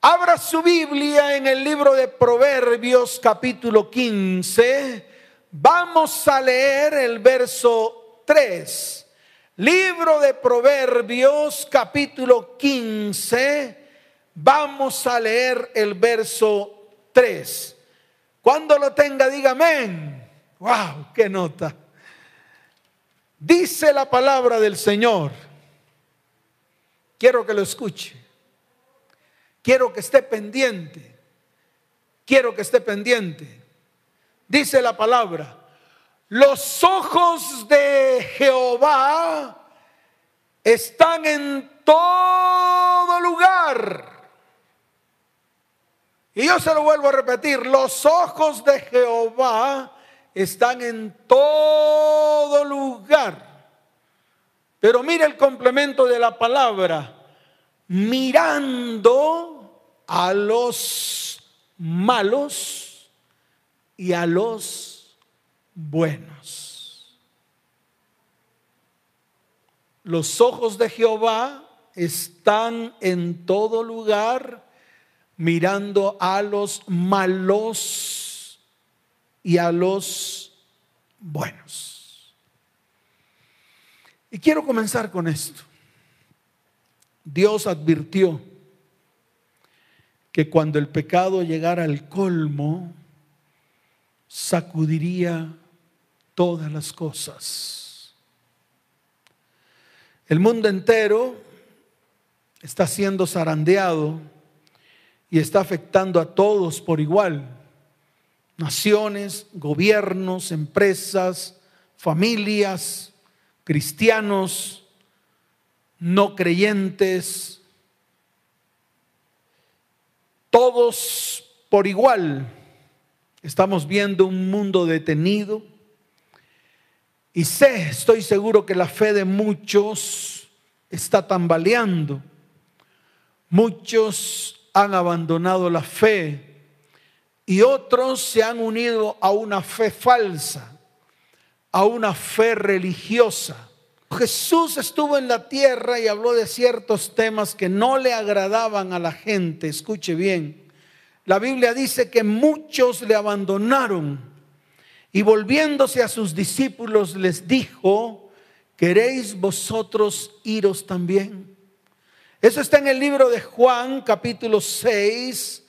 Abra su Biblia en el libro de Proverbios capítulo 15. Vamos a leer el verso 3. Libro de Proverbios capítulo 15. Vamos a leer el verso 3. Cuando lo tenga, diga amén. ¡Wow! ¡Qué nota! Dice la palabra del Señor. Quiero que lo escuche. Quiero que esté pendiente. Quiero que esté pendiente. Dice la palabra. Los ojos de Jehová están en todo lugar. Y yo se lo vuelvo a repetir. Los ojos de Jehová están en todo lugar. Pero mire el complemento de la palabra. Mirando a los malos y a los buenos. Los ojos de Jehová están en todo lugar mirando a los malos y a los buenos. Y quiero comenzar con esto. Dios advirtió que cuando el pecado llegara al colmo, sacudiría todas las cosas. El mundo entero está siendo zarandeado y está afectando a todos por igual. Naciones, gobiernos, empresas, familias, cristianos, no creyentes, todos por igual. Estamos viendo un mundo detenido. Y sé, estoy seguro que la fe de muchos está tambaleando. Muchos han abandonado la fe y otros se han unido a una fe falsa, a una fe religiosa Jesús estuvo en la tierra y habló de ciertos temas que no le agradaban a la gente. Escuche bien. La Biblia dice que muchos le abandonaron y volviéndose a sus discípulos les dijo, ¿queréis vosotros iros también? Eso está en el libro de Juan capítulo 6,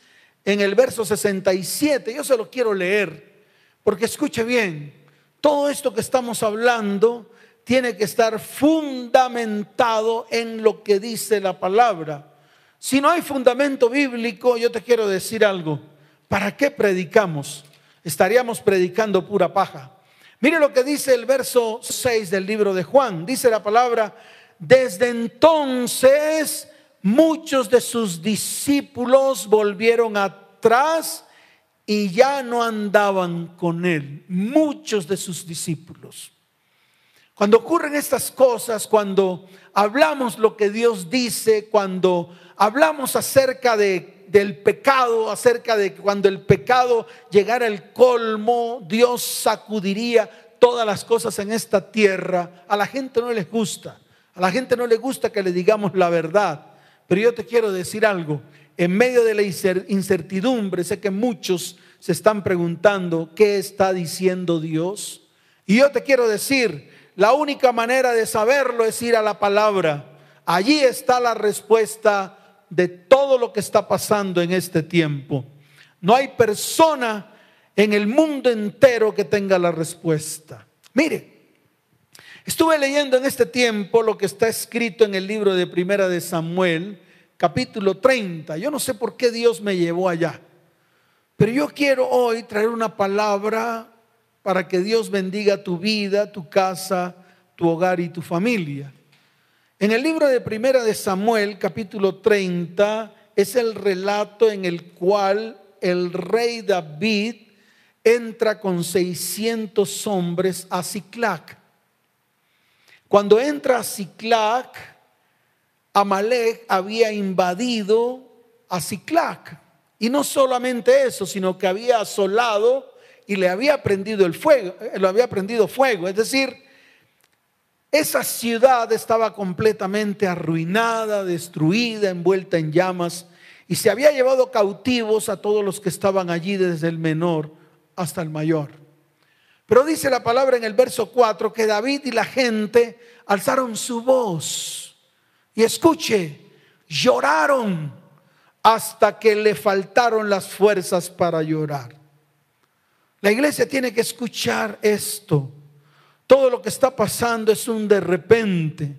en el verso 67. Yo se lo quiero leer, porque escuche bien, todo esto que estamos hablando tiene que estar fundamentado en lo que dice la palabra. Si no hay fundamento bíblico, yo te quiero decir algo. ¿Para qué predicamos? Estaríamos predicando pura paja. Mire lo que dice el verso 6 del libro de Juan. Dice la palabra, desde entonces muchos de sus discípulos volvieron atrás y ya no andaban con él. Muchos de sus discípulos. Cuando ocurren estas cosas, cuando hablamos lo que Dios dice, cuando hablamos acerca de, del pecado, acerca de cuando el pecado llegara al colmo, Dios sacudiría todas las cosas en esta tierra, a la gente no les gusta. A la gente no le gusta que le digamos la verdad. Pero yo te quiero decir algo. En medio de la incertidumbre, sé que muchos se están preguntando, ¿qué está diciendo Dios? Y yo te quiero decir, la única manera de saberlo es ir a la palabra. Allí está la respuesta de todo lo que está pasando en este tiempo. No hay persona en el mundo entero que tenga la respuesta. Mire, estuve leyendo en este tiempo lo que está escrito en el libro de Primera de Samuel, capítulo 30. Yo no sé por qué Dios me llevó allá, pero yo quiero hoy traer una palabra para que Dios bendiga tu vida, tu casa, tu hogar y tu familia. En el libro de Primera de Samuel, capítulo 30, es el relato en el cual el rey David entra con 600 hombres a Ciclac. Cuando entra a Ciclac, Amalek había invadido a Ciclac. Y no solamente eso, sino que había asolado y le había prendido el fuego, eh, lo había prendido fuego, es decir, esa ciudad estaba completamente arruinada, destruida, envuelta en llamas. y se había llevado cautivos a todos los que estaban allí desde el menor hasta el mayor. Pero dice la palabra en el verso 4 que David y la gente alzaron su voz y escuche, lloraron hasta que le faltaron las fuerzas para llorar. La iglesia tiene que escuchar esto. Todo lo que está pasando es un de repente.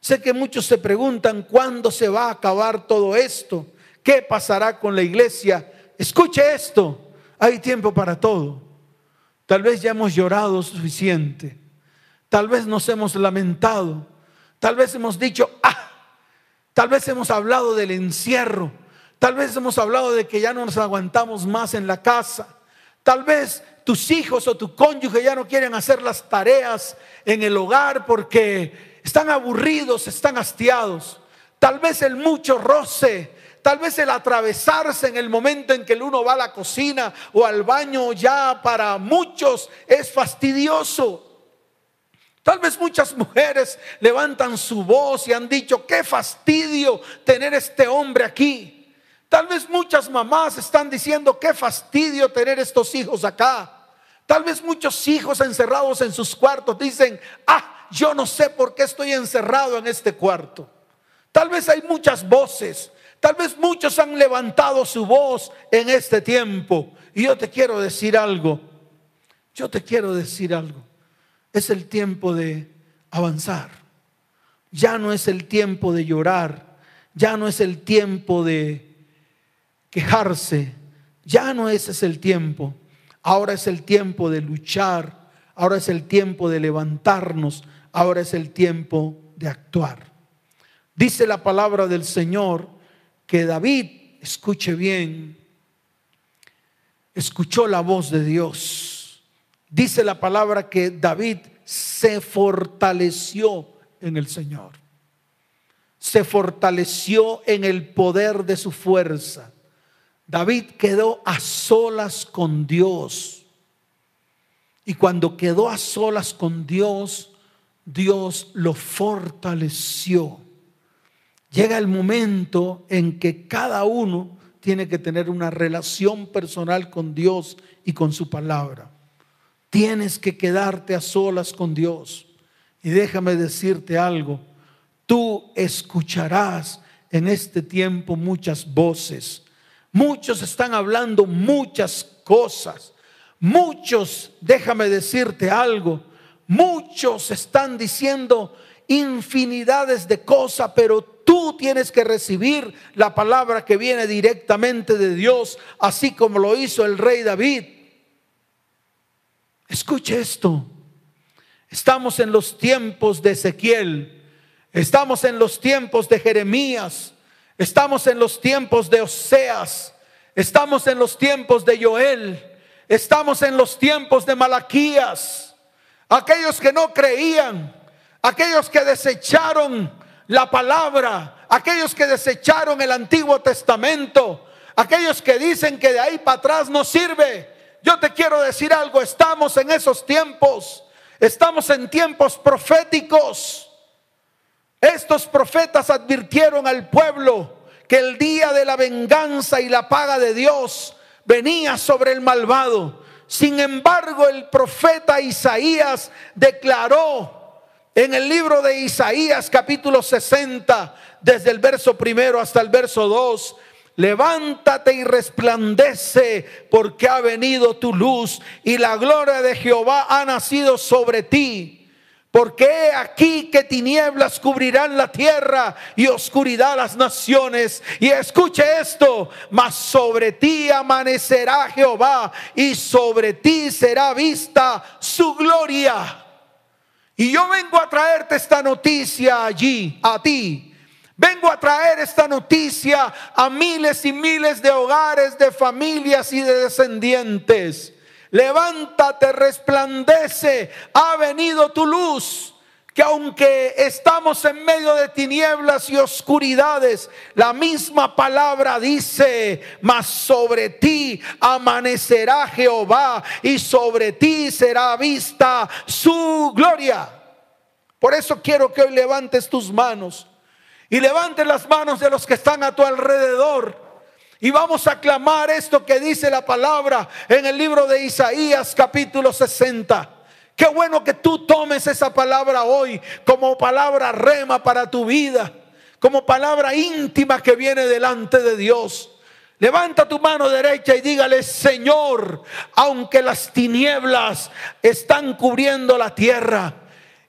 Sé que muchos se preguntan cuándo se va a acabar todo esto. ¿Qué pasará con la iglesia? Escuche esto. Hay tiempo para todo. Tal vez ya hemos llorado suficiente. Tal vez nos hemos lamentado. Tal vez hemos dicho, ah, tal vez hemos hablado del encierro. Tal vez hemos hablado de que ya no nos aguantamos más en la casa. Tal vez tus hijos o tu cónyuge ya no quieren hacer las tareas en el hogar porque están aburridos, están hastiados. Tal vez el mucho roce, tal vez el atravesarse en el momento en que el uno va a la cocina o al baño ya para muchos es fastidioso. Tal vez muchas mujeres levantan su voz y han dicho, qué fastidio tener este hombre aquí. Tal vez muchas mamás están diciendo, qué fastidio tener estos hijos acá. Tal vez muchos hijos encerrados en sus cuartos dicen, ah, yo no sé por qué estoy encerrado en este cuarto. Tal vez hay muchas voces, tal vez muchos han levantado su voz en este tiempo. Y yo te quiero decir algo, yo te quiero decir algo. Es el tiempo de avanzar. Ya no es el tiempo de llorar, ya no es el tiempo de quejarse. Ya no ese es el tiempo. Ahora es el tiempo de luchar. Ahora es el tiempo de levantarnos. Ahora es el tiempo de actuar. Dice la palabra del Señor que David, escuche bien, escuchó la voz de Dios. Dice la palabra que David se fortaleció en el Señor. Se fortaleció en el poder de su fuerza. David quedó a solas con Dios. Y cuando quedó a solas con Dios, Dios lo fortaleció. Llega el momento en que cada uno tiene que tener una relación personal con Dios y con su palabra. Tienes que quedarte a solas con Dios. Y déjame decirte algo, tú escucharás en este tiempo muchas voces Muchos están hablando muchas cosas. Muchos, déjame decirte algo, muchos están diciendo infinidades de cosas, pero tú tienes que recibir la palabra que viene directamente de Dios, así como lo hizo el rey David. Escuche esto. Estamos en los tiempos de Ezequiel. Estamos en los tiempos de Jeremías. Estamos en los tiempos de Oseas. Estamos en los tiempos de Joel. Estamos en los tiempos de Malaquías. Aquellos que no creían, aquellos que desecharon la palabra, aquellos que desecharon el Antiguo Testamento, aquellos que dicen que de ahí para atrás no sirve. Yo te quiero decir algo, estamos en esos tiempos, estamos en tiempos proféticos. Estos profetas advirtieron al pueblo que el día de la venganza y la paga de Dios venía sobre el malvado. Sin embargo, el profeta Isaías declaró en el libro de Isaías capítulo 60, desde el verso primero hasta el verso 2, levántate y resplandece porque ha venido tu luz y la gloria de Jehová ha nacido sobre ti. Porque aquí que tinieblas cubrirán la tierra y oscuridad las naciones. Y escuche esto, mas sobre ti amanecerá Jehová y sobre ti será vista su gloria. Y yo vengo a traerte esta noticia allí, a ti. Vengo a traer esta noticia a miles y miles de hogares, de familias y de descendientes levántate, resplandece, ha venido tu luz. Que aunque estamos en medio de tinieblas y oscuridades, la misma palabra dice, mas sobre ti amanecerá Jehová y sobre ti será vista su gloria. Por eso quiero que hoy levantes tus manos y levantes las manos de los que están a tu alrededor Y vamos a clamar esto que dice la palabra en el libro de Isaías capítulo 60. Qué bueno que tú tomes esa palabra hoy como palabra rema para tu vida, como palabra íntima que viene delante de Dios. Levanta tu mano derecha y dígale, Señor, aunque las tinieblas están cubriendo la tierra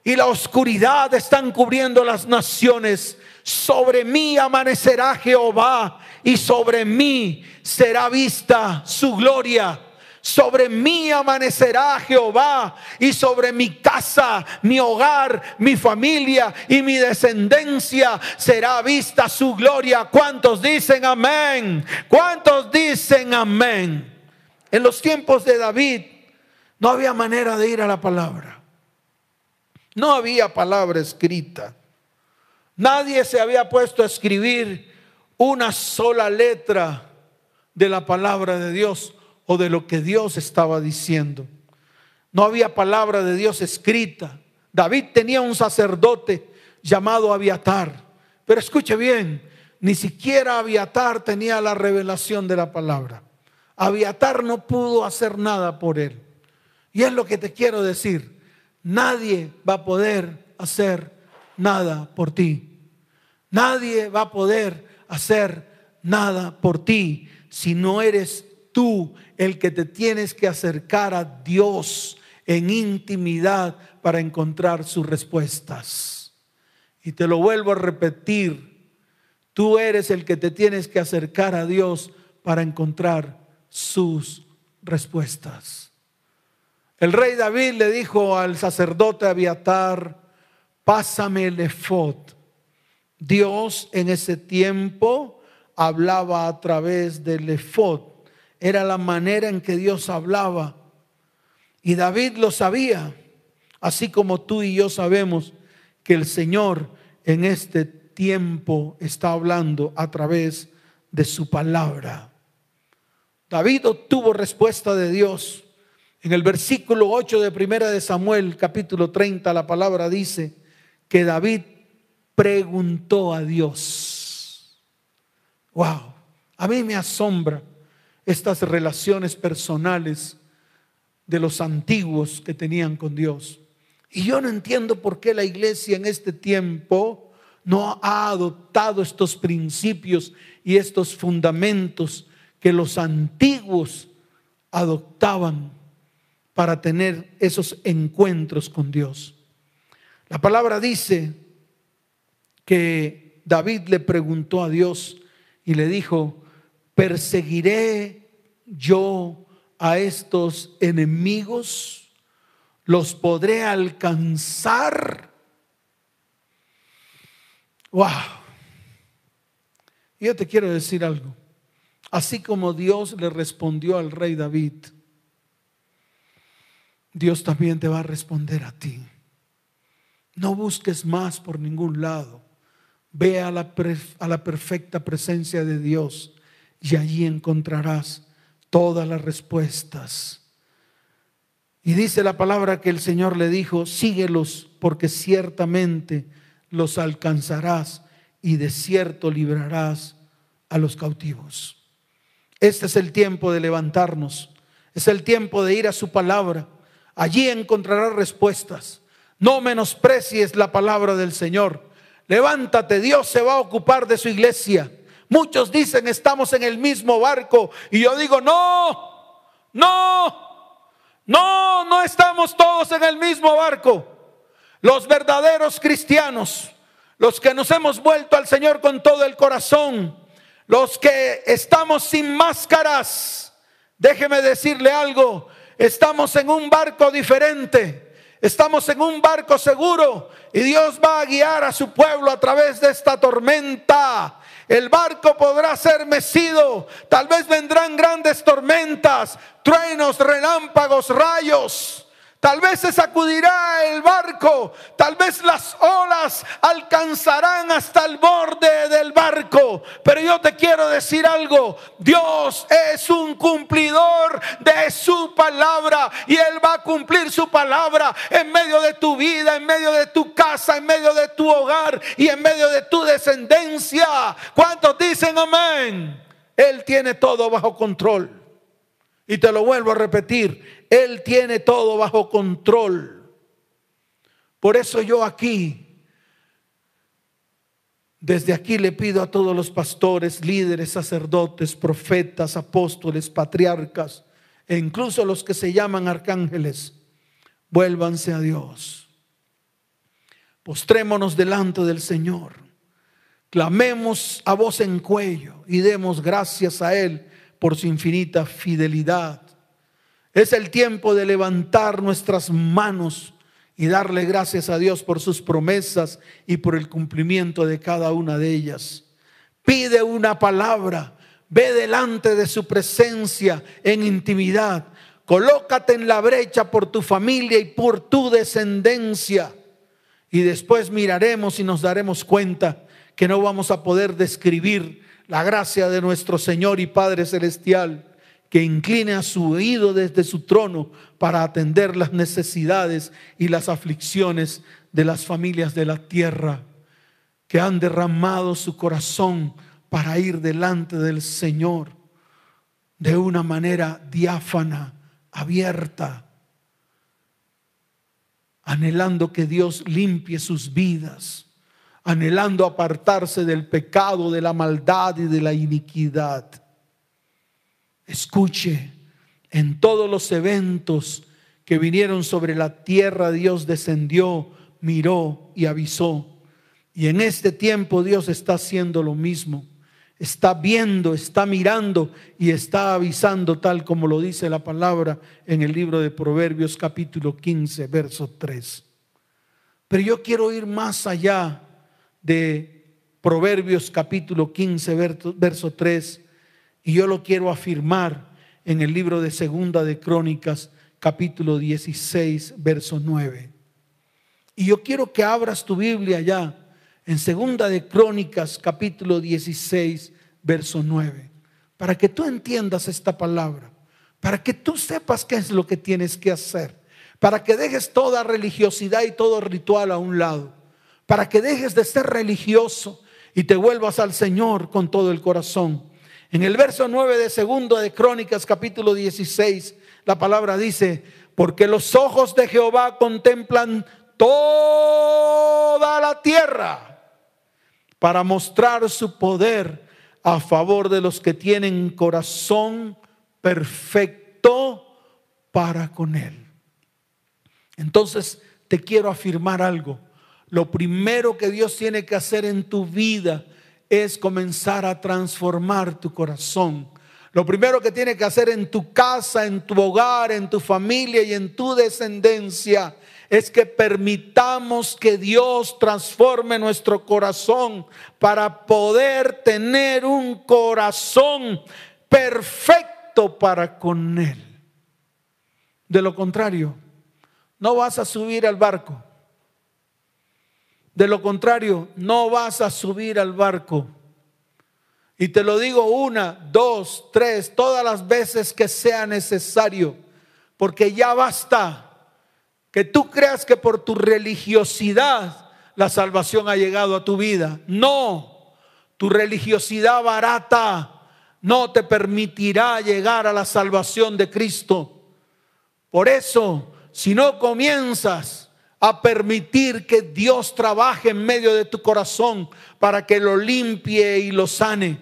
y la oscuridad están cubriendo las naciones, sobre mí amanecerá Jehová y sobre mí será vista su gloria. Sobre mí amanecerá Jehová y sobre mi casa, mi hogar, mi familia y mi descendencia será vista su gloria. ¿Cuántos dicen amén? ¿Cuántos dicen amén? En los tiempos de David no había manera de ir a la palabra. No había palabra escrita. Nadie se había puesto a escribir una sola letra de la palabra de Dios o de lo que Dios estaba diciendo. No había palabra de Dios escrita. David tenía un sacerdote llamado Abiatar. Pero escuche bien, ni siquiera Abiatar tenía la revelación de la palabra. Abiatar no pudo hacer nada por él. Y es lo que te quiero decir. Nadie va a poder hacer nada por ti. Nadie va a poder hacer nada por ti si no eres tú el que te tienes que acercar a Dios en intimidad para encontrar sus respuestas. Y te lo vuelvo a repetir, tú eres el que te tienes que acercar a Dios para encontrar sus respuestas. El rey David le dijo al sacerdote Abiatar, pásame el efod. Dios en ese tiempo hablaba a través del efod. Era la manera en que Dios hablaba. Y David lo sabía, así como tú y yo sabemos que el Señor en este tiempo está hablando a través de su palabra. David obtuvo respuesta de Dios. En el versículo 8 de Primera de Samuel, capítulo 30, la palabra dice que David preguntó a Dios. Wow, a mí me asombra estas relaciones personales de los antiguos que tenían con Dios. Y yo no entiendo por qué la iglesia en este tiempo no ha adoptado estos principios y estos fundamentos que los antiguos adoptaban para tener esos encuentros con Dios. La palabra dice que David le preguntó a Dios y le dijo, ¿perseguiré yo a estos enemigos? ¿Los podré alcanzar? ¡Wow! Yo te quiero decir algo. Así como Dios le respondió al rey David, Dios también te va a responder a ti. No busques más por ningún lado. Ve a la, a la perfecta presencia de Dios y allí encontrarás todas las respuestas. Y dice la palabra que el Señor le dijo, síguelos porque ciertamente los alcanzarás y de cierto librarás a los cautivos. Este es el tiempo de levantarnos, es el tiempo de ir a su palabra. Allí encontrarás respuestas. No menosprecies la palabra del Señor. Levántate, Dios se va a ocupar de su iglesia. Muchos dicen estamos en el mismo barco y yo digo, no, no, no, no estamos todos en el mismo barco. Los verdaderos cristianos, los que nos hemos vuelto al Señor con todo el corazón, los que estamos sin máscaras, déjeme decirle algo, estamos en un barco diferente. Estamos en un barco seguro y Dios va a guiar a su pueblo a través de esta tormenta. El barco podrá ser mecido, tal vez vendrán grandes tormentas, truenos, relámpagos, rayos. Tal vez se sacudirá el barco, tal vez las olas alcanzarán hasta el borde del barco. Pero yo te quiero decir algo, Dios es un cumplidor de su palabra y Él va a cumplir su palabra en medio de tu vida, en medio de tu casa, en medio de tu hogar y en medio de tu descendencia. ¿Cuántos dicen amén? Él tiene todo bajo control. Y te lo vuelvo a repetir, Él tiene todo bajo control. Por eso yo aquí, desde aquí le pido a todos los pastores, líderes, sacerdotes, profetas, apóstoles, patriarcas, e incluso los que se llaman arcángeles, vuélvanse a Dios. Postrémonos delante del Señor. Clamemos a voz en cuello y demos gracias a Él por su infinita fidelidad. Es el tiempo de levantar nuestras manos y darle gracias a Dios por sus promesas y por el cumplimiento de cada una de ellas. Pide una palabra, ve delante de su presencia en intimidad. Colócate en la brecha por tu familia y por tu descendencia. Y después miraremos y nos daremos cuenta que no vamos a poder describir la gracia de nuestro Señor y Padre Celestial, que incline a su oído desde su trono para atender las necesidades y las aflicciones de las familias de la tierra, que han derramado su corazón para ir delante del Señor de una manera diáfana, abierta, anhelando que Dios limpie sus vidas anhelando apartarse del pecado, de la maldad y de la iniquidad. Escuche, en todos los eventos que vinieron sobre la tierra, Dios descendió, miró y avisó. Y en este tiempo Dios está haciendo lo mismo. Está viendo, está mirando y está avisando tal como lo dice la palabra en el libro de Proverbios capítulo 15, verso 3. Pero yo quiero ir más allá de Proverbios capítulo 15, verso 3, y yo lo quiero afirmar en el libro de Segunda de Crónicas, capítulo 16, verso 9. Y yo quiero que abras tu Biblia ya en Segunda de Crónicas, capítulo 16, verso 9, para que tú entiendas esta palabra, para que tú sepas qué es lo que tienes que hacer, para que dejes toda religiosidad y todo ritual a un lado para que dejes de ser religioso y te vuelvas al Señor con todo el corazón. En el verso 9 de segundo de Crónicas capítulo 16, la palabra dice, porque los ojos de Jehová contemplan toda la tierra para mostrar su poder a favor de los que tienen corazón perfecto para con él. Entonces te quiero afirmar algo lo primero que Dios tiene que hacer en tu vida es comenzar a transformar tu corazón. Lo primero que tiene que hacer en tu casa, en tu hogar, en tu familia y en tu descendencia es que permitamos que Dios transforme nuestro corazón para poder tener un corazón perfecto para con Él. De lo contrario, no vas a subir al barco de lo contrario, no vas a subir al barco. Y te lo digo una, dos, tres, todas las veces que sea necesario, porque ya basta que tú creas que por tu religiosidad la salvación ha llegado a tu vida. No, tu religiosidad barata no te permitirá llegar a la salvación de Cristo. Por eso, si no comienzas a permitir que Dios trabaje en medio de tu corazón para que lo limpie y lo sane.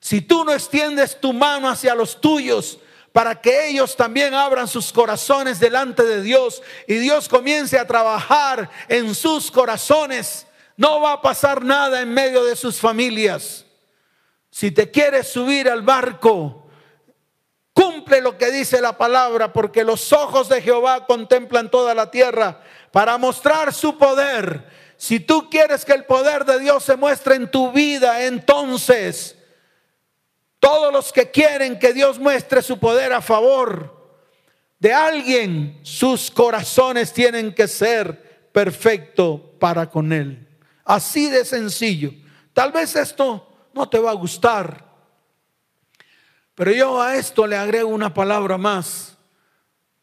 Si tú no extiendes tu mano hacia los tuyos, para que ellos también abran sus corazones delante de Dios y Dios comience a trabajar en sus corazones, no va a pasar nada en medio de sus familias. Si te quieres subir al barco, cumple lo que dice la palabra, porque los ojos de Jehová contemplan toda la tierra para mostrar su poder. Si tú quieres que el poder de Dios se muestre en tu vida, entonces todos los que quieren que Dios muestre su poder a favor de alguien, sus corazones tienen que ser perfecto para con Él. Así de sencillo. Tal vez esto no te va a gustar, pero yo a esto le agrego una palabra más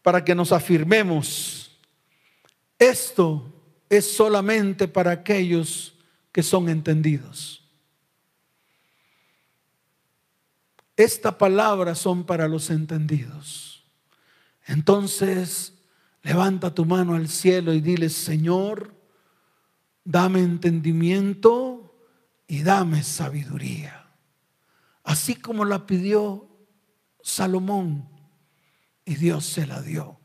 para que nos afirmemos esto es solamente para aquellos que son entendidos. esta palabra son para los entendidos. Entonces, levanta tu mano al cielo y dile, Señor, dame entendimiento y dame sabiduría. Así como la pidió Salomón y Dios se la dio.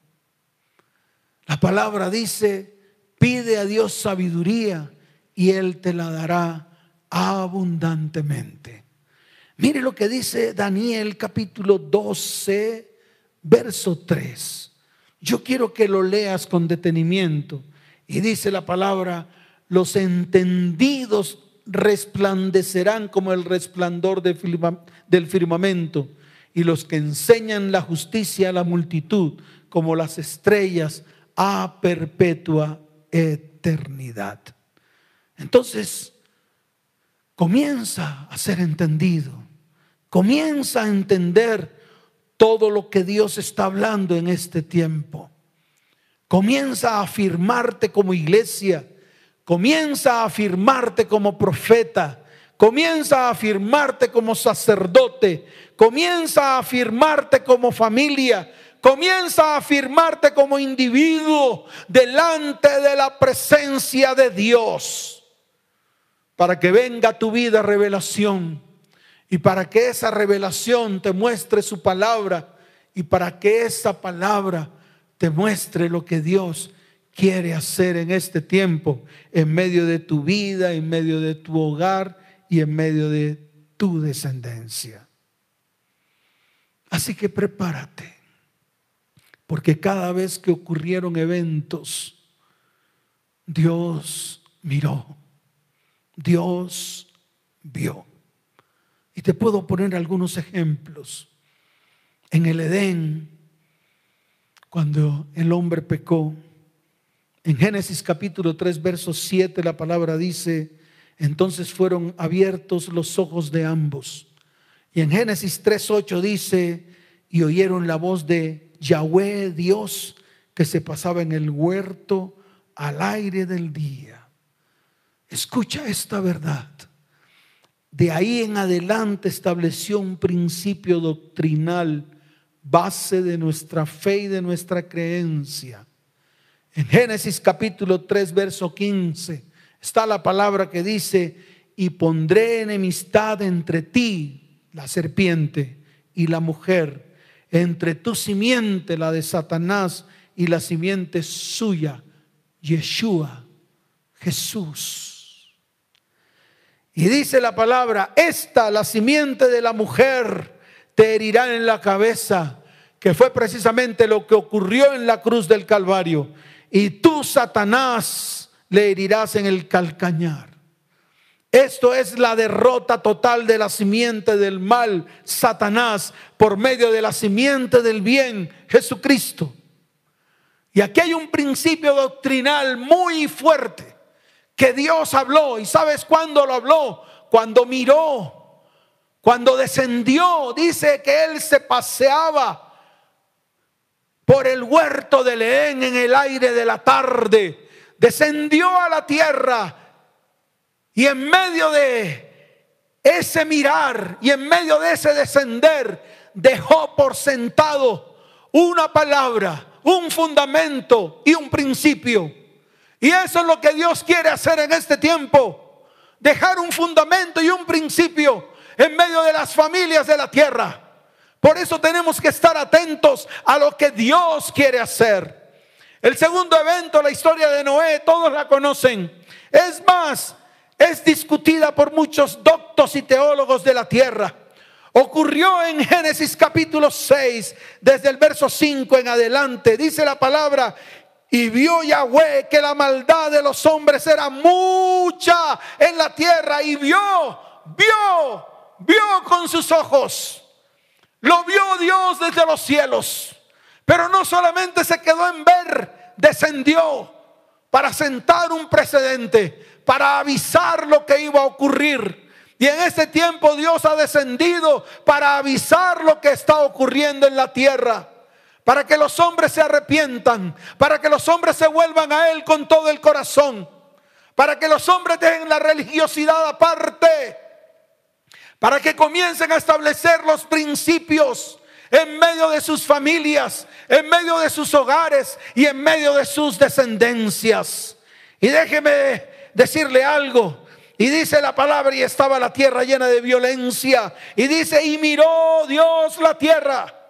La palabra dice, pide a Dios sabiduría y Él te la dará abundantemente. Mire lo que dice Daniel capítulo 12, verso 3. Yo quiero que lo leas con detenimiento. Y dice la palabra, los entendidos resplandecerán como el resplandor del firmamento y los que enseñan la justicia a la multitud como las estrellas a perpetua eternidad. Entonces, comienza a ser entendido, comienza a entender todo lo que Dios está hablando en este tiempo. Comienza a afirmarte como iglesia, comienza a afirmarte como profeta, comienza a afirmarte como sacerdote, comienza a afirmarte como familia, comienza a afirmarte como individuo delante de la presencia de Dios para que venga tu vida revelación y para que esa revelación te muestre su palabra y para que esa palabra te muestre lo que Dios quiere hacer en este tiempo, en medio de tu vida, en medio de tu hogar y en medio de tu descendencia. Así que prepárate, porque cada vez que ocurrieron eventos, Dios miró Dios vio. Y te puedo poner algunos ejemplos. En el Edén, cuando el hombre pecó, en Génesis capítulo 3, verso 7, la palabra dice, entonces fueron abiertos los ojos de ambos. Y en Génesis 3, 8 dice, y oyeron la voz de Yahweh Dios que se pasaba en el huerto al aire del día. Escucha esta verdad. De ahí en adelante estableció un principio doctrinal, base de nuestra fe y de nuestra creencia. En Génesis capítulo 3, verso 15, está la palabra que dice, y pondré enemistad entre ti, la serpiente, y la mujer, entre tu simiente, la de Satanás, y la simiente suya, Yeshua, Jesús. Y dice la palabra, esta, la simiente de la mujer, te herirá en la cabeza, que fue precisamente lo que ocurrió en la cruz del Calvario. Y tú, Satanás, le herirás en el calcañar. Esto es la derrota total de la simiente del mal, Satanás, por medio de la simiente del bien, Jesucristo. Y aquí hay un principio doctrinal muy fuerte que Dios habló. ¿Y sabes cuándo lo habló? Cuando miró, cuando descendió. Dice que él se paseaba por el huerto de Leén en el aire de la tarde. Descendió a la tierra y en medio de ese mirar y en medio de ese descender dejó por sentado una palabra, un fundamento y un principio y eso es lo que Dios quiere hacer en este tiempo. Dejar un fundamento y un principio en medio de las familias de la tierra. Por eso tenemos que estar atentos a lo que Dios quiere hacer. El segundo evento, la historia de Noé, todos la conocen. Es más, es discutida por muchos doctos y teólogos de la tierra. Ocurrió en Génesis capítulo 6, desde el verso 5 en adelante. Dice la palabra, y vio Yahweh que la maldad de los hombres era mucha en la tierra. Y vio, vio, vio con sus ojos. Lo vio Dios desde los cielos. Pero no solamente se quedó en ver, descendió para sentar un precedente, para avisar lo que iba a ocurrir. Y en este tiempo Dios ha descendido para avisar lo que está ocurriendo en la tierra para que los hombres se arrepientan, para que los hombres se vuelvan a Él con todo el corazón, para que los hombres dejen la religiosidad aparte, para que comiencen a establecer los principios en medio de sus familias, en medio de sus hogares y en medio de sus descendencias. Y déjeme decirle algo. Y dice la palabra, y estaba la tierra llena de violencia. Y dice, y miró Dios la tierra.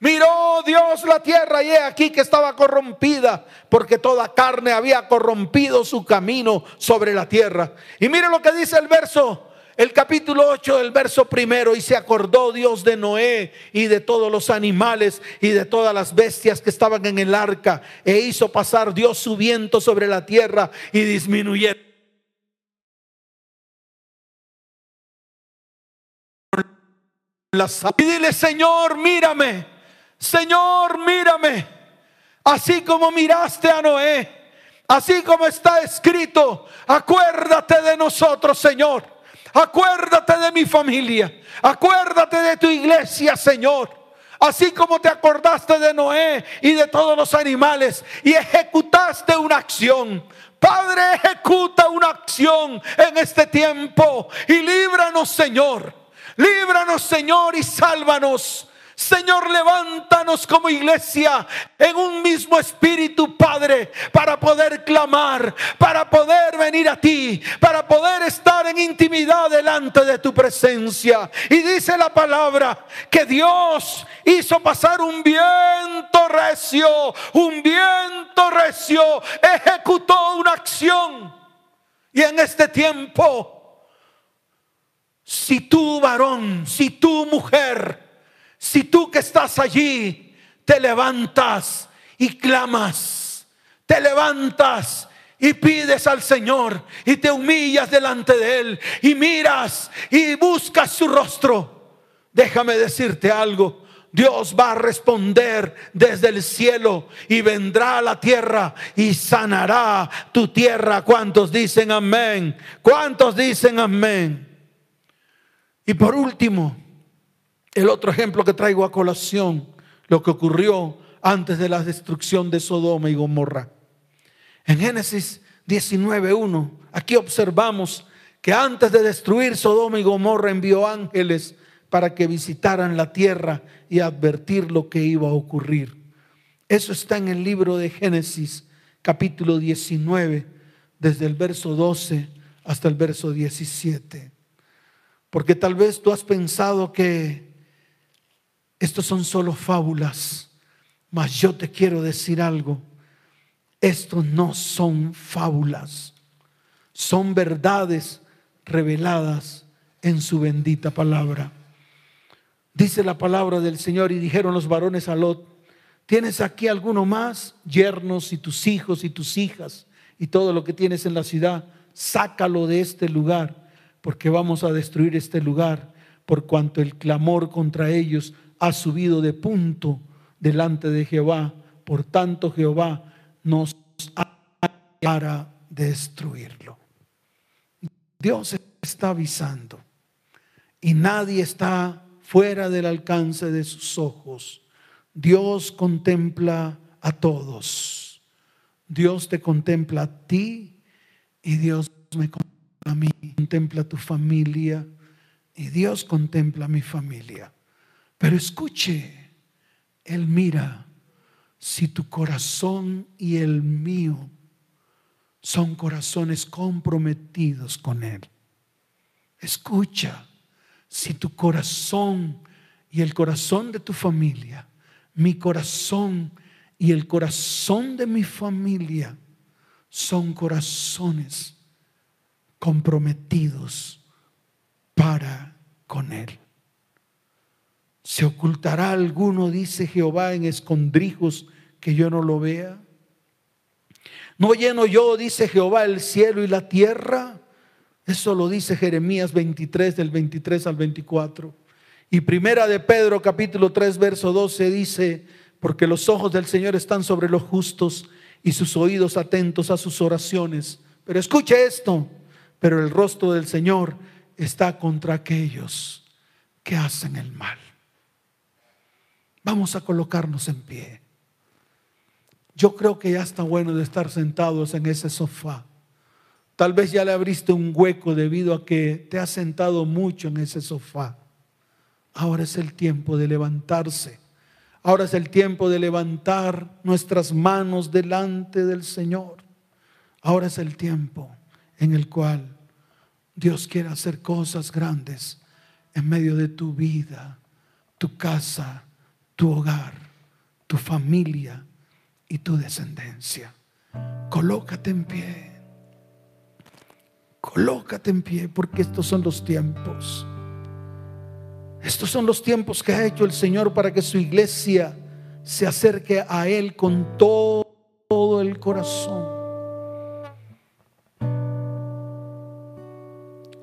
Miró Dios la tierra y he aquí que estaba corrompida, porque toda carne había corrompido su camino sobre la tierra. Y mire lo que dice el verso el capítulo 8 del verso primero, y se acordó Dios de Noé y de todos los animales y de todas las bestias que estaban en el arca, e hizo pasar Dios su viento sobre la tierra y disminuyeron. Y dile, Señor, mírame, Señor, mírame, así como miraste a Noé, así como está escrito, acuérdate de nosotros, Señor. Acuérdate de mi familia. Acuérdate de tu iglesia, Señor. Así como te acordaste de Noé y de todos los animales y ejecutaste una acción. Padre, ejecuta una acción en este tiempo y líbranos, Señor. Líbranos, Señor, y sálvanos Señor, levántanos como iglesia en un mismo espíritu, Padre, para poder clamar, para poder venir a ti, para poder estar en intimidad delante de tu presencia. Y dice la palabra que Dios hizo pasar un viento recio, un viento recio, ejecutó una acción. Y en este tiempo, si tú varón, si tú mujer, si tú que estás allí te levantas y clamas, te levantas y pides al Señor y te humillas delante de Él y miras y buscas su rostro, déjame decirte algo. Dios va a responder desde el cielo y vendrá a la tierra y sanará tu tierra. ¿Cuántos dicen amén? ¿Cuántos dicen amén? Y por último, el otro ejemplo que traigo a colación, lo que ocurrió antes de la destrucción de Sodoma y Gomorra. En Génesis 19.1, aquí observamos que antes de destruir Sodoma y Gomorra envió ángeles para que visitaran la tierra y advertir lo que iba a ocurrir. Eso está en el libro de Génesis capítulo 19, desde el verso 12 hasta el verso 17. Porque tal vez tú has pensado que estos son solo fábulas, mas yo te quiero decir algo. Estos no son fábulas, son verdades reveladas en su bendita palabra. Dice la palabra del Señor y dijeron los varones a Lot, ¿tienes aquí alguno más? Yernos y tus hijos y tus hijas y todo lo que tienes en la ciudad, sácalo de este lugar, porque vamos a destruir este lugar, por cuanto el clamor contra ellos ha subido de punto delante de Jehová. Por tanto, Jehová nos para destruirlo. Dios está avisando y nadie está fuera del alcance de sus ojos. Dios contempla a todos. Dios te contempla a ti y Dios me contempla a mí. Contempla tu familia y Dios contempla a mi familia. Pero escuche, Él mira si tu corazón y el mío son corazones comprometidos con Él. Escucha, si tu corazón y el corazón de tu familia, mi corazón y el corazón de mi familia son corazones comprometidos para con Él. ¿Se ocultará alguno, dice Jehová, en escondrijos que yo no lo vea? ¿No lleno yo, dice Jehová, el cielo y la tierra? Eso lo dice Jeremías 23 del 23 al 24. Y primera de Pedro capítulo 3 verso 12 dice, porque los ojos del Señor están sobre los justos y sus oídos atentos a sus oraciones. Pero escuche esto, pero el rostro del Señor está contra aquellos que hacen el mal. Vamos a colocarnos en pie. Yo creo que ya está bueno de estar sentados en ese sofá, Tal vez ya le abriste un hueco debido a que te has sentado mucho en ese sofá. Ahora es el tiempo de levantarse. Ahora es el tiempo de levantar nuestras manos delante del Señor. Ahora es el tiempo en el cual Dios quiere hacer cosas grandes en medio de tu vida, tu casa, tu hogar, tu familia y tu descendencia. Colócate en pie. Colócate en pie porque estos son los tiempos. Estos son los tiempos que ha hecho el Señor para que su iglesia se acerque a Él con todo, el corazón.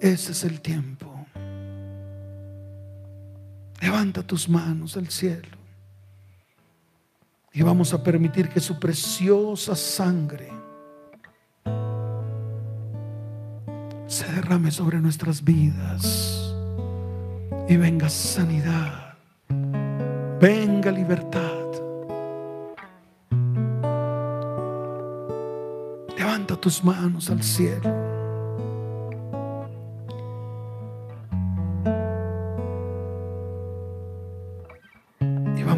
Ese es el tiempo. Levanta tus manos al cielo. Y vamos a permitir que su preciosa sangre se derrame sobre nuestras vidas. Y venga sanidad. Venga libertad. Levanta tus manos al cielo.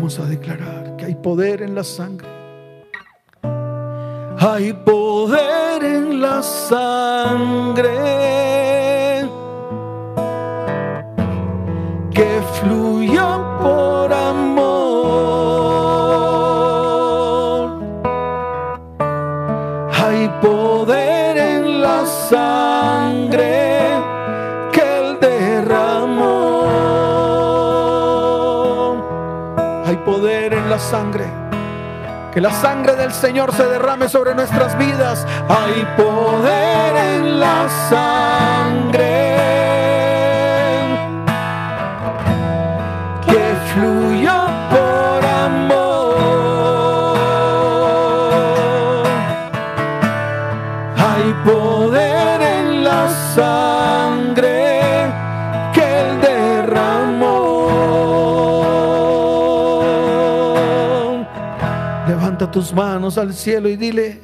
A declarar que hay poder en la sangre. Hay poder en la sangre sangre. Que la sangre del Señor se derrame sobre nuestras vidas. Hay poder en la sangre. Que fluyó por amor. Hay poder en la sangre. Tus manos al cielo y dile,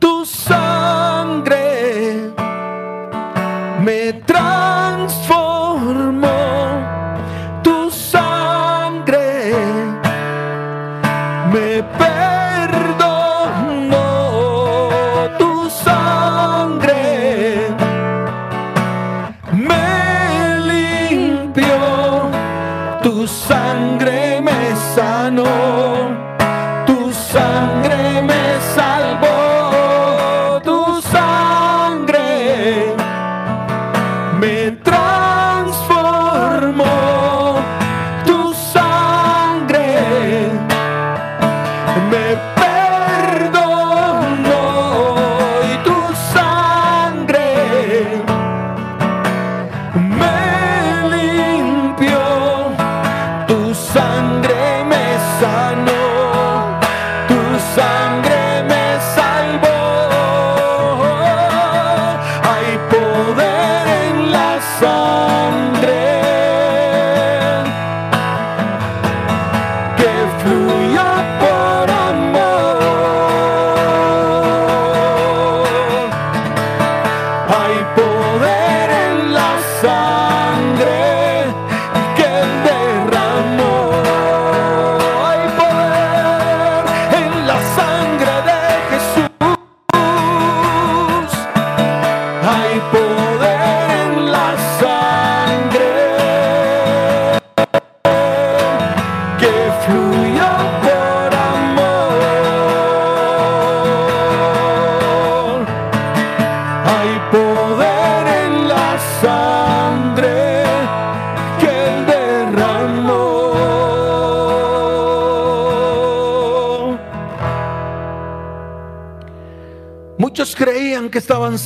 tu sangre me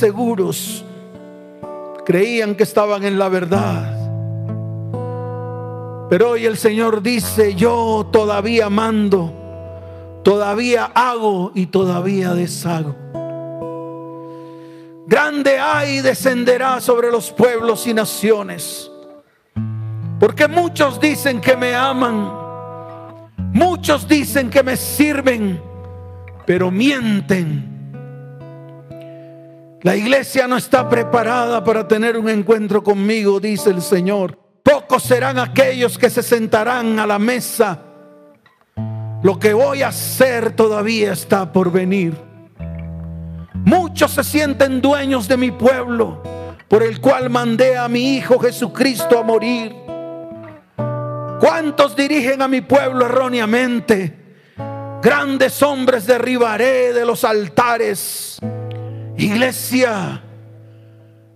seguros, creían que estaban en la verdad. Pero hoy el Señor dice, yo todavía mando, todavía hago y todavía deshago. Grande hay descenderá sobre los pueblos y naciones. Porque muchos dicen que me aman, muchos dicen que me sirven, pero mienten La iglesia no está preparada para tener un encuentro conmigo, dice el Señor. Pocos serán aquellos que se sentarán a la mesa. Lo que voy a hacer todavía está por venir. Muchos se sienten dueños de mi pueblo, por el cual mandé a mi Hijo Jesucristo a morir. ¿Cuántos dirigen a mi pueblo erróneamente? Grandes hombres derribaré de los altares. Iglesia,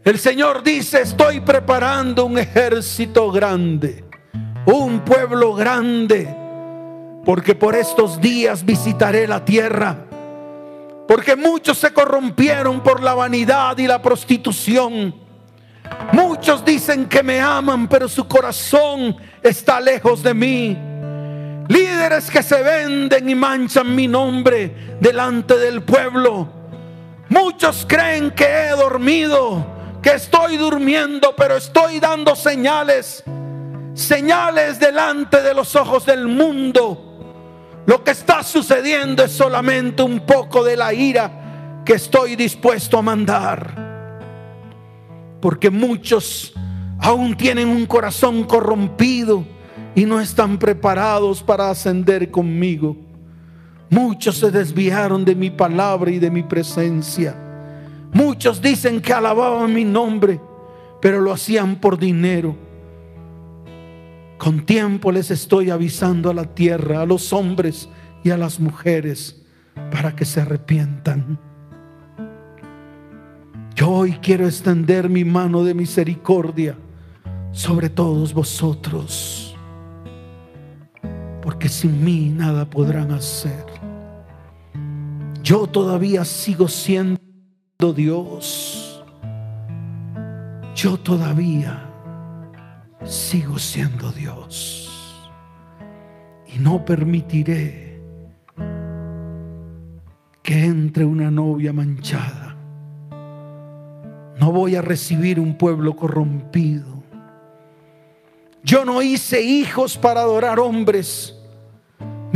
el Señor dice, estoy preparando un ejército grande, un pueblo grande, porque por estos días visitaré la tierra. Porque muchos se corrompieron por la vanidad y la prostitución. Muchos dicen que me aman, pero su corazón está lejos de mí. Líderes que se venden y manchan mi nombre delante del pueblo. Muchos creen que he dormido, que estoy durmiendo, pero estoy dando señales, señales delante de los ojos del mundo. Lo que está sucediendo es solamente un poco de la ira que estoy dispuesto a mandar. Porque muchos aún tienen un corazón corrompido y no están preparados para ascender conmigo. Muchos se desviaron de mi palabra y de mi presencia. Muchos dicen que alababan mi nombre, pero lo hacían por dinero. Con tiempo les estoy avisando a la tierra, a los hombres y a las mujeres, para que se arrepientan. Yo hoy quiero extender mi mano de misericordia sobre todos vosotros, porque sin mí nada podrán hacer. Yo todavía sigo siendo Dios. Yo todavía sigo siendo Dios. Y no permitiré que entre una novia manchada. No voy a recibir un pueblo corrompido. Yo no hice hijos para adorar hombres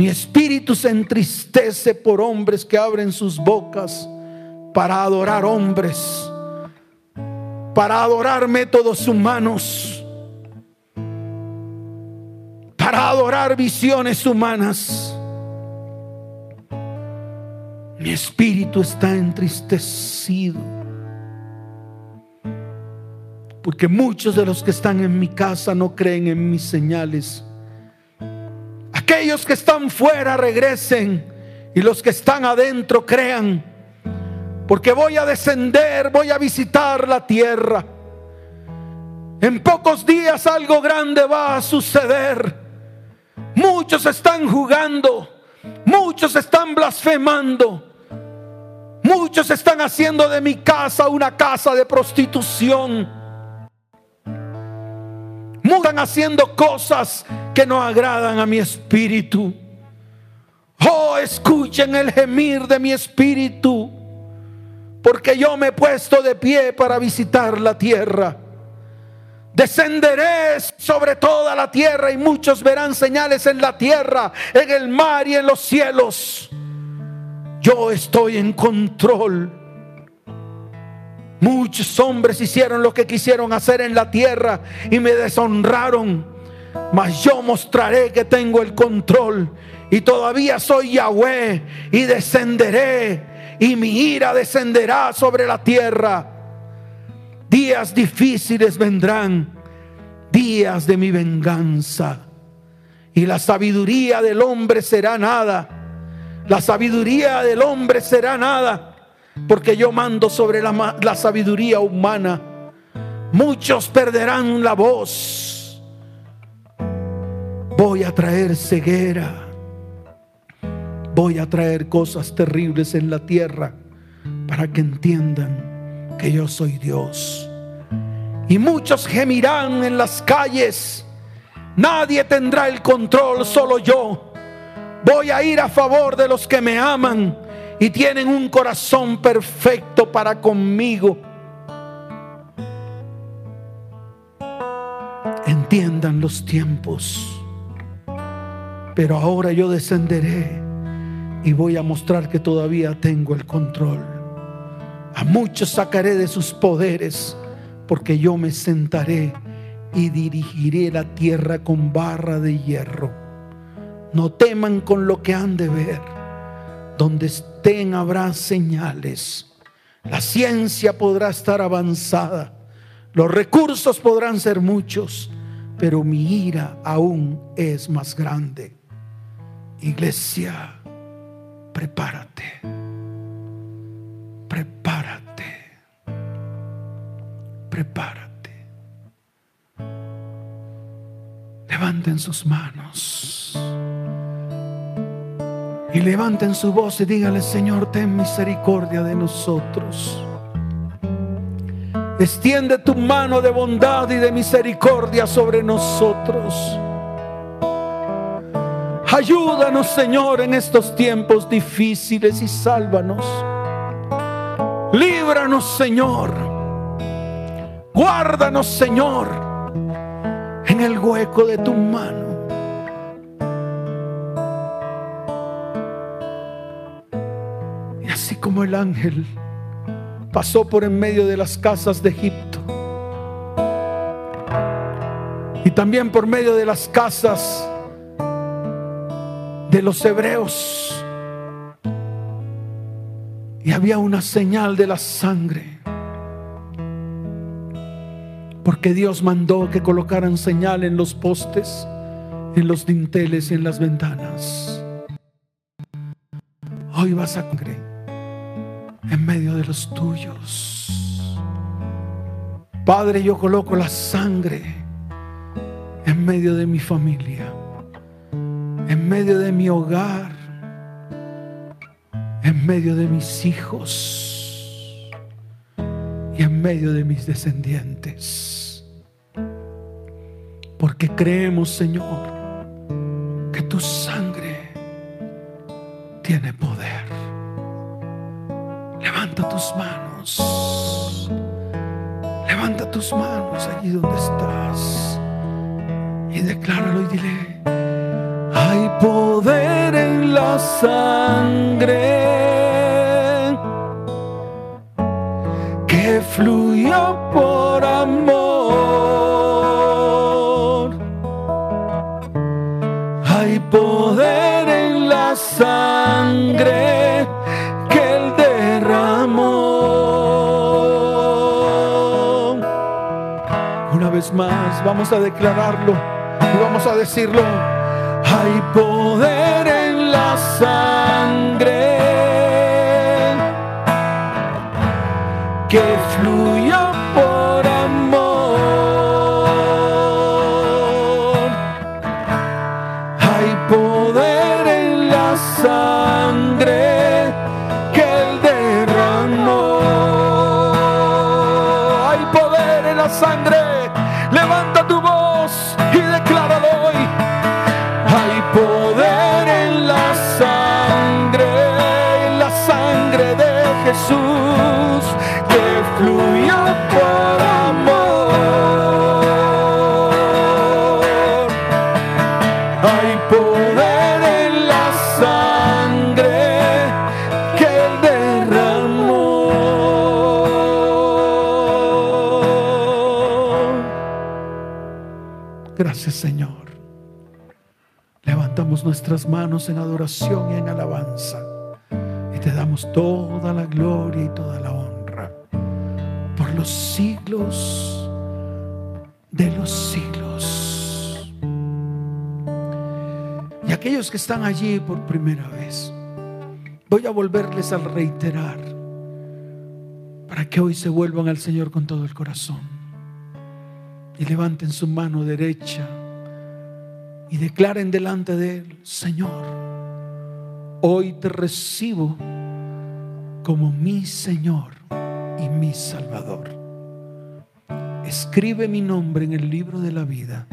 mi espíritu se entristece por hombres que abren sus bocas para adorar hombres, para adorar métodos humanos, para adorar visiones humanas. Mi espíritu está entristecido. Porque muchos de los que están en mi casa no creen en mis señales aquellos que están fuera regresen y los que están adentro crean. Porque voy a descender, voy a visitar la tierra. En pocos días algo grande va a suceder. Muchos están jugando, muchos están blasfemando. Muchos están haciendo de mi casa una casa de prostitución. Mudan haciendo cosas que no agradan a mi espíritu. Oh, escuchen el gemir de mi espíritu, porque yo me he puesto de pie para visitar la tierra. Descenderé sobre toda la tierra y muchos verán señales en la tierra, en el mar y en los cielos. Yo estoy en control. Muchos hombres hicieron lo que quisieron hacer en la tierra y me deshonraron. Mas yo mostraré que tengo el control y todavía soy Yahweh y descenderé y mi ira descenderá sobre la tierra. Días difíciles vendrán, días de mi venganza. Y la sabiduría del hombre será nada. La sabiduría del hombre será nada, porque yo mando sobre la, la sabiduría humana. Muchos perderán la voz Voy a traer ceguera. Voy a traer cosas terribles en la tierra para que entiendan que yo soy Dios. Y muchos gemirán en las calles. Nadie tendrá el control, solo yo. Voy a ir a favor de los que me aman y tienen un corazón perfecto para conmigo. Entiendan los tiempos. Pero ahora yo descenderé y voy a mostrar que todavía tengo el control. A muchos sacaré de sus poderes, porque yo me sentaré y dirigiré la tierra con barra de hierro. No teman con lo que han de ver. Donde estén habrá señales. La ciencia podrá estar avanzada. Los recursos podrán ser muchos, pero mi ira aún es más grande. Iglesia, prepárate. Prepárate. Prepárate. Levanten sus manos. Y levanten su voz y díganle, Señor, ten misericordia de nosotros. Extiende tu mano de bondad y de misericordia sobre nosotros. Ayúdanos, Señor, en estos tiempos difíciles y sálvanos. Líbranos, Señor. Guárdanos, Señor en el hueco de tu mano. Y así como el ángel pasó por en medio de las casas de Egipto y también por medio de las casas de los hebreos. Y había una señal de la sangre porque Dios mandó que colocaran señal en los postes, en los dinteles y en las ventanas. Hoy va sangre en medio de los tuyos. Padre, yo coloco la sangre en medio de mi familia, en medio de mi hogar, en medio de mis hijos y en medio de mis descendientes. Porque creemos, Señor, que tu sangre tiene poder. Levanta tus manos. Levanta tus manos allí donde estás. Y decláralo y dile, hay poder en la sangre fluyó por amor. Hay poder en la sangre que él derramó. Una vez más, vamos a declararlo y vamos a decirlo. Hay poder en la sangre manos en adoración y en alabanza. Y te damos toda la gloria y toda la honra los siglos de los siglos. Y aquellos que están allí por primera vez, voy a volverles a reiterar para que hoy se vuelvan al Señor con todo el corazón y levanten su mano derecha y declaren delante de Él, Señor, hoy te recibo como mi Señor y mi Salvador. Escribe mi nombre en el libro de la vida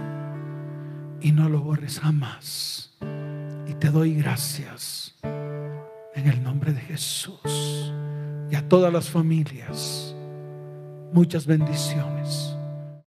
y no lo borres jamás. Y te doy gracias en el nombre de Jesús y a todas las familias. Muchas bendiciones.